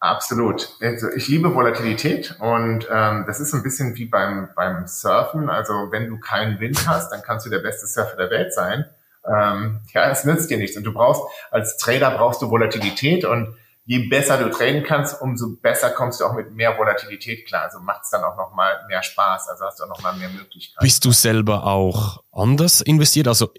Absolut. Also ich liebe Volatilität und ähm, das ist ein bisschen wie beim, beim Surfen. Also wenn du keinen Wind hast, dann kannst du der beste Surfer der Welt sein. Ähm, ja, es nützt dir nichts. Und du brauchst, als Trader brauchst du Volatilität und je besser du traden kannst, umso besser kommst du auch mit mehr Volatilität klar. Also macht es dann auch nochmal mehr Spaß. Also hast du auch nochmal mehr Möglichkeiten. Bist du selber auch anders investiert? Also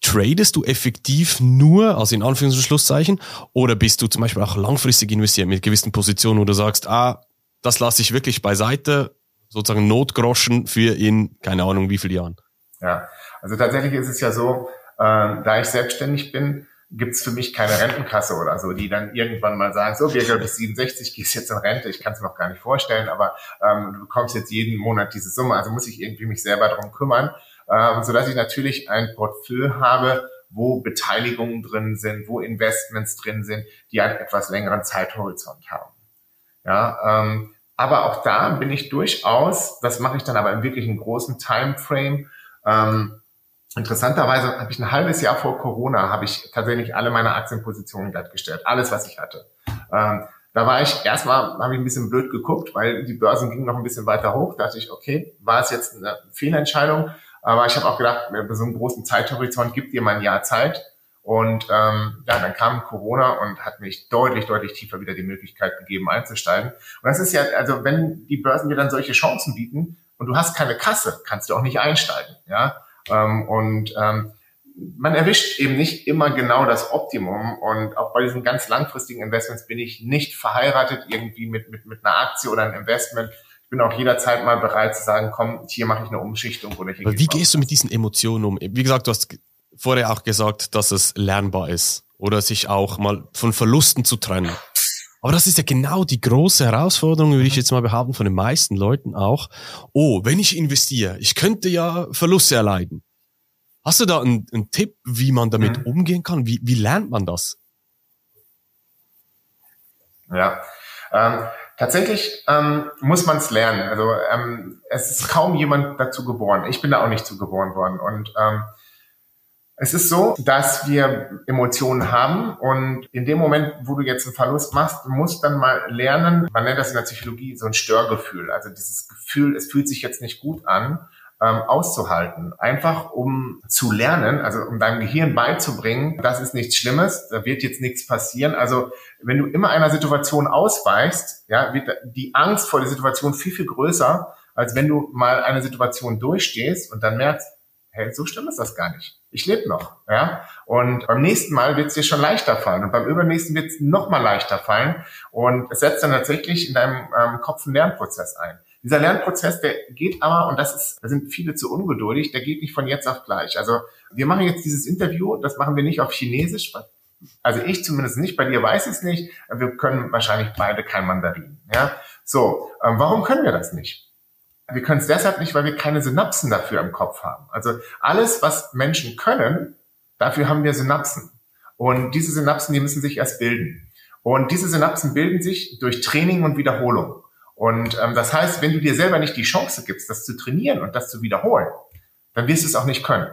tradest du effektiv nur, also in Anführungs- und Schlusszeichen, oder bist du zum Beispiel auch langfristig investiert mit gewissen Positionen, wo du sagst, ah, das lasse ich wirklich beiseite, sozusagen Notgroschen für in, keine Ahnung, wie viele Jahren? Ja, also tatsächlich ist es ja so, äh, da ich selbstständig bin, gibt's für mich keine Rentenkasse oder so, die dann irgendwann mal sagen, so, wir bis 67 gehst jetzt in Rente, ich kann es mir noch gar nicht vorstellen, aber ähm, du bekommst jetzt jeden Monat diese Summe, also muss ich irgendwie mich selber darum kümmern, ähm, so dass ich natürlich ein Portfolio habe, wo Beteiligungen drin sind, wo Investments drin sind, die einen etwas längeren Zeithorizont haben. Ja, ähm, aber auch da bin ich durchaus, das mache ich dann aber in wirklich einem großen Timeframe, ähm, Interessanterweise habe ich ein halbes Jahr vor Corona habe ich tatsächlich alle meine Aktienpositionen glattgestellt, alles was ich hatte. Ähm, da war ich erstmal habe ich ein bisschen blöd geguckt, weil die Börsen gingen noch ein bisschen weiter hoch. Da dachte ich, okay, war es jetzt eine Fehlentscheidung? Aber ich habe auch gedacht, bei so einem großen Zeithorizont gibt dir mal ein Jahr Zeit. Und ähm, ja, dann kam Corona und hat mich deutlich, deutlich tiefer wieder die Möglichkeit gegeben, einzusteigen. Und das ist ja, also wenn die Börsen dir dann solche Chancen bieten und du hast keine Kasse, kannst du auch nicht einsteigen. Ja, ähm, und ähm, man erwischt eben nicht immer genau das Optimum. Und auch bei diesen ganz langfristigen Investments bin ich nicht verheiratet irgendwie mit, mit, mit einer Aktie oder einem Investment. Ich bin auch jederzeit mal bereit zu sagen, komm, hier mache ich eine Umschichtung oder hier. Aber wie gehst du mit diesen Emotionen um? Wie gesagt, du hast vorher auch gesagt, dass es lernbar ist oder sich auch mal von Verlusten zu trennen. Aber das ist ja genau die große Herausforderung, würde ich jetzt mal behaupten, von den meisten Leuten auch. Oh, wenn ich investiere, ich könnte ja Verluste erleiden. Hast du da einen, einen Tipp, wie man damit mhm. umgehen kann? Wie, wie lernt man das? Ja, ähm, tatsächlich ähm, muss man es lernen. Also ähm, es ist kaum jemand dazu geboren. Ich bin da auch nicht zu geboren worden. Und ähm, es ist so, dass wir Emotionen haben und in dem Moment, wo du jetzt einen Verlust machst, musst dann mal lernen, man nennt das in der Psychologie so ein Störgefühl. Also dieses Gefühl, es fühlt sich jetzt nicht gut an, ähm, auszuhalten. Einfach um zu lernen, also um deinem Gehirn beizubringen, das ist nichts Schlimmes, da wird jetzt nichts passieren. Also wenn du immer einer Situation ausweichst, ja, wird die Angst vor der Situation viel, viel größer, als wenn du mal eine Situation durchstehst und dann merkst, hey, so schlimm ist das gar nicht. Ich lebe noch, ja. Und beim nächsten Mal wird es dir schon leichter fallen und beim übernächsten wird es noch mal leichter fallen und es setzt dann tatsächlich in deinem ähm, Kopf einen Lernprozess ein. Dieser Lernprozess, der geht aber, und das ist, da sind viele zu ungeduldig, der geht nicht von jetzt auf gleich. Also wir machen jetzt dieses Interview, das machen wir nicht auf Chinesisch, also ich zumindest nicht, bei dir weiß ich es nicht. Wir können wahrscheinlich beide kein Mandarin. Ja, so. Ähm, warum können wir das nicht? Wir können es deshalb nicht, weil wir keine Synapsen dafür im Kopf haben. Also alles, was Menschen können, dafür haben wir Synapsen. Und diese Synapsen, die müssen sich erst bilden. Und diese Synapsen bilden sich durch Training und Wiederholung. Und ähm, das heißt, wenn du dir selber nicht die Chance gibst, das zu trainieren und das zu wiederholen, dann wirst du es auch nicht können.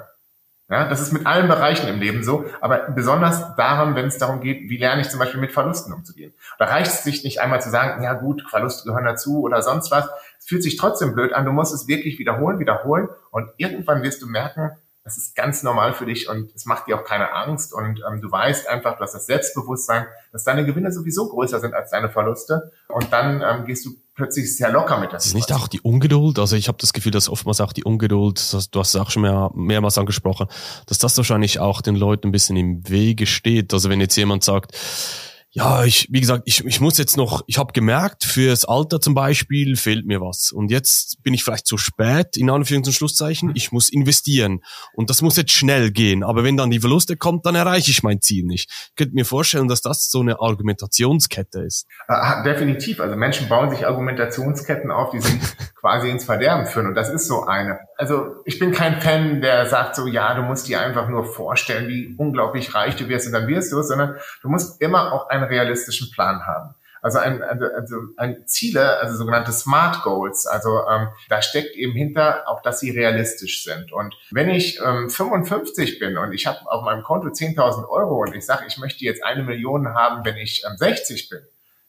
Ja, das ist mit allen Bereichen im Leben so, aber besonders daran, wenn es darum geht, wie lerne ich zum Beispiel mit Verlusten umzugehen. Da reicht es sich nicht einmal zu sagen, ja gut, Verluste gehören dazu oder sonst was. Es fühlt sich trotzdem blöd an. Du musst es wirklich wiederholen, wiederholen und irgendwann wirst du merken, das ist ganz normal für dich und es macht dir auch keine Angst und ähm, du weißt einfach, du hast das Selbstbewusstsein, dass deine Gewinne sowieso größer sind als deine Verluste und dann ähm, gehst du plötzlich sehr locker mit das. Ist nicht auch die Ungeduld? Also ich habe das Gefühl, dass oftmals auch die Ungeduld, du hast es auch schon mehr, mehrmals angesprochen, dass das wahrscheinlich auch den Leuten ein bisschen im Wege steht. Also wenn jetzt jemand sagt, ja, ich, wie gesagt, ich, ich muss jetzt noch, ich habe gemerkt, fürs Alter zum Beispiel fehlt mir was. Und jetzt bin ich vielleicht zu spät, in Anführungs- und Schlusszeichen, ich muss investieren. Und das muss jetzt schnell gehen. Aber wenn dann die Verluste kommt, dann erreiche ich mein Ziel nicht. Ich könnte mir vorstellen, dass das so eine Argumentationskette ist. Äh, definitiv. Also Menschen bauen sich Argumentationsketten auf, die sie (laughs) quasi ins Verderben führen. Und das ist so eine. Also ich bin kein Fan, der sagt so, ja, du musst dir einfach nur vorstellen, wie unglaublich reich du wirst und dann wirst du es, sondern du musst immer auch eine realistischen Plan haben. Also ein, also, also ein Ziele, also sogenannte Smart Goals. Also ähm, da steckt eben hinter auch, dass sie realistisch sind. Und wenn ich ähm, 55 bin und ich habe auf meinem Konto 10.000 Euro und ich sage, ich möchte jetzt eine Million haben, wenn ich ähm, 60 bin,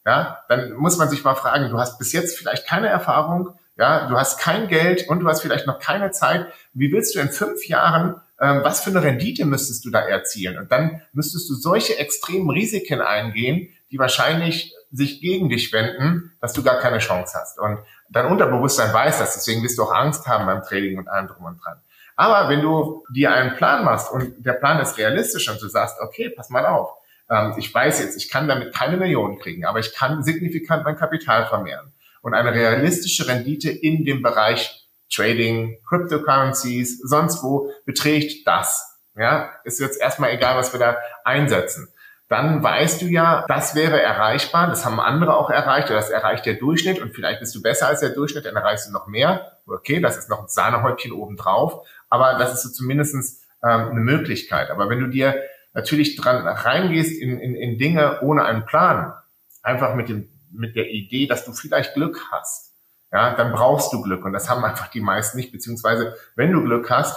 ja, dann muss man sich mal fragen, du hast bis jetzt vielleicht keine Erfahrung, ja, du hast kein Geld und du hast vielleicht noch keine Zeit. Wie willst du in fünf Jahren, was für eine Rendite müsstest du da erzielen? Und dann müsstest du solche extremen Risiken eingehen, die wahrscheinlich sich gegen dich wenden, dass du gar keine Chance hast. Und dein Unterbewusstsein weiß das, deswegen wirst du auch Angst haben beim Trading und allem drum und dran. Aber wenn du dir einen Plan machst und der Plan ist realistisch und du sagst, okay, pass mal auf, ähm, ich weiß jetzt, ich kann damit keine Millionen kriegen, aber ich kann signifikant mein Kapital vermehren und eine realistische Rendite in dem Bereich Trading, Cryptocurrencies, sonst wo beträgt das. Ja, ist jetzt erstmal egal, was wir da einsetzen. Dann weißt du ja, das wäre erreichbar, das haben andere auch erreicht, oder das erreicht der Durchschnitt und vielleicht bist du besser als der Durchschnitt, dann erreichst du noch mehr. Okay, das ist noch ein Sahnehäubchen obendrauf, aber das ist so zumindestens ähm, eine Möglichkeit. Aber wenn du dir natürlich dran reingehst in, in, in Dinge ohne einen Plan, einfach mit dem mit der Idee, dass du vielleicht Glück hast, ja, dann brauchst du Glück und das haben einfach die meisten nicht, beziehungsweise wenn du Glück hast,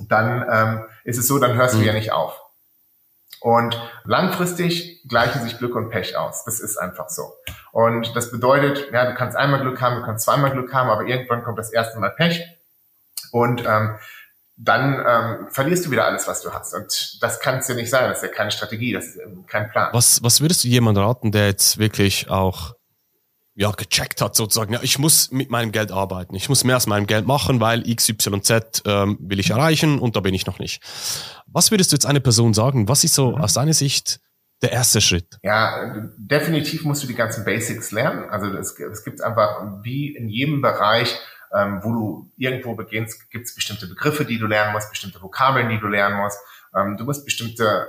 dann ähm, ist es so, dann hörst mhm. du ja nicht auf. Und langfristig gleichen sich Glück und Pech aus. Das ist einfach so. Und das bedeutet, ja, du kannst einmal Glück haben, du kannst zweimal Glück haben, aber irgendwann kommt das erste Mal Pech. Und ähm, dann ähm, verlierst du wieder alles, was du hast. Und das kann es ja nicht sein. Das ist ja keine Strategie, das ist kein Plan. Was, was würdest du jemand raten, der jetzt wirklich auch ja, gecheckt hat sozusagen, ja, ich muss mit meinem Geld arbeiten, ich muss mehr aus meinem Geld machen, weil XYZ ähm, will ich erreichen und da bin ich noch nicht. Was würdest du jetzt eine Person sagen? Was ist so mhm. aus deiner Sicht der erste Schritt? Ja, definitiv musst du die ganzen Basics lernen. Also es, es gibt einfach wie in jedem Bereich ähm, wo du irgendwo beginnst, gibt es bestimmte Begriffe, die du lernen musst, bestimmte Vokabeln, die du lernen musst. Ähm, du musst bestimmte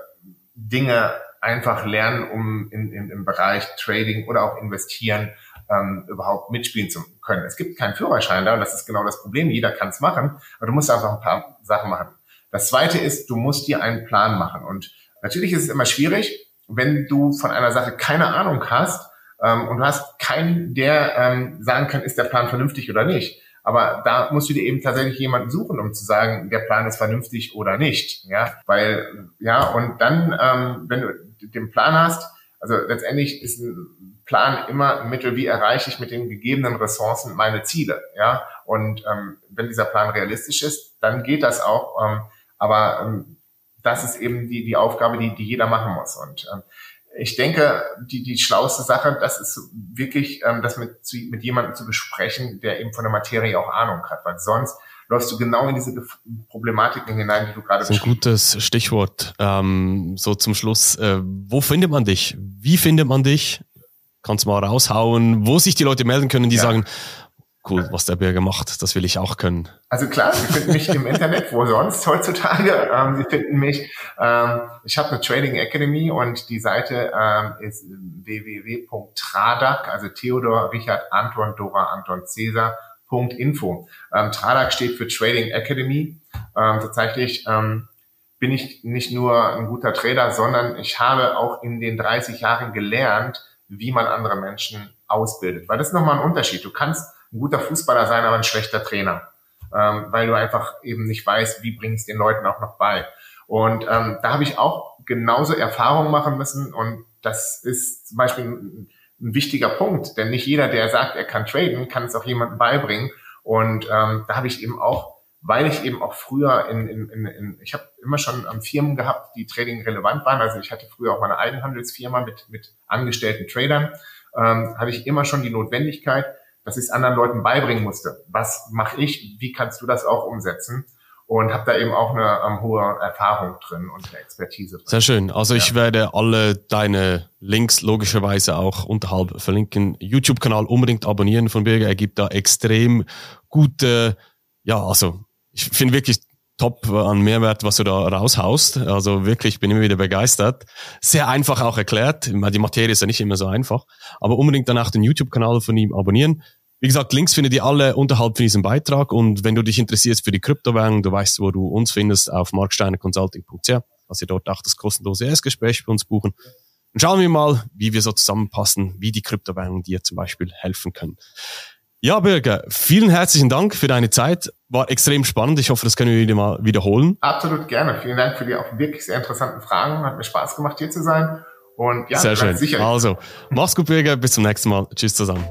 Dinge einfach lernen, um in, in, im Bereich Trading oder auch Investieren ähm, überhaupt mitspielen zu können. Es gibt keinen Führerschein da und das ist genau das Problem. Jeder kann es machen, aber du musst einfach ein paar Sachen machen. Das Zweite ist, du musst dir einen Plan machen. Und natürlich ist es immer schwierig, wenn du von einer Sache keine Ahnung hast ähm, und du hast keinen, der ähm, sagen kann, ist der Plan vernünftig oder nicht. Aber da musst du dir eben tatsächlich jemanden suchen, um zu sagen, der Plan ist vernünftig oder nicht. Ja, weil, ja, und dann, ähm, wenn du den Plan hast, also letztendlich ist ein Plan immer Mittel, wie erreiche ich mit den gegebenen Ressourcen meine Ziele. Ja, und ähm, wenn dieser Plan realistisch ist, dann geht das auch. Ähm, aber ähm, das ist eben die, die Aufgabe, die, die jeder machen muss. Und ähm, ich denke, die, die schlauste Sache, das ist wirklich, ähm, das mit, zu, mit jemandem zu besprechen, der eben von der Materie auch Ahnung hat, weil sonst läufst du genau in diese Problematiken hinein, die du gerade beschrieben hast. Ein gutes Stichwort. Ähm, so zum Schluss, äh, wo findet man dich? Wie findet man dich? Kannst mal raushauen, wo sich die Leute melden können, die ja. sagen, cool, was der Bürger macht. Das will ich auch können. Also klar, Sie finden mich im Internet, wo sonst heutzutage. Ähm, Sie finden mich, ähm, ich habe eine Trading Academy und die Seite ähm, ist www.tradak, also Theodor, Richard, Anton, Dora, Anton, Cäsar. Info. Ähm, Tradak steht für Trading Academy. Ähm, tatsächlich ähm, bin ich nicht nur ein guter Trader, sondern ich habe auch in den 30 Jahren gelernt, wie man andere Menschen ausbildet. Weil das ist nochmal ein Unterschied. Du kannst ein guter Fußballer sein, aber ein schlechter Trainer, ähm, weil du einfach eben nicht weißt, wie bringst den Leuten auch noch bei. Und ähm, da habe ich auch genauso Erfahrungen machen müssen und das ist zum Beispiel ein, ein, wichtiger Punkt, denn nicht jeder, der sagt, er kann traden, kann es auch jemandem beibringen. Und ähm, da habe ich eben auch, weil ich eben auch früher in, in, in, in ich habe immer schon ähm, Firmen gehabt, die Trading relevant waren. Also ich hatte früher auch meine Eigenhandelsfirma mit, mit angestellten Tradern, ähm, hatte ich immer schon die Notwendigkeit, dass ich es anderen Leuten beibringen musste. Was mache ich? Wie kannst du das auch umsetzen? Und habe da eben auch eine um, hohe Erfahrung drin und eine Expertise. Drin. Sehr schön. Also ja. ich werde alle deine Links logischerweise auch unterhalb verlinken. YouTube-Kanal unbedingt abonnieren von Birger. Er gibt da extrem gute, ja, also ich finde wirklich top an Mehrwert, was du da raushaust. Also wirklich, bin immer wieder begeistert. Sehr einfach auch erklärt. Die Materie ist ja nicht immer so einfach. Aber unbedingt danach den YouTube-Kanal von ihm abonnieren. Wie gesagt, Links findet ihr alle unterhalb von diesem Beitrag und wenn du dich interessierst für die Kryptowährung, du weißt, wo du uns findest, auf marksteinerconsulting.ch, also ihr dort auch das kostenlose Erstgespräch bei uns buchen. Und schauen wir mal, wie wir so zusammenpassen, wie die Kryptowährungen dir zum Beispiel helfen können. Ja, Birger, vielen herzlichen Dank für deine Zeit. War extrem spannend. Ich hoffe, das können wir wieder mal wiederholen. Absolut gerne. Vielen Dank für die auch wirklich sehr interessanten Fragen. Hat mir Spaß gemacht, hier zu sein. Und ja, sehr schön. Sicher. Also, mach's gut, Birger. Bis zum nächsten Mal. Tschüss zusammen.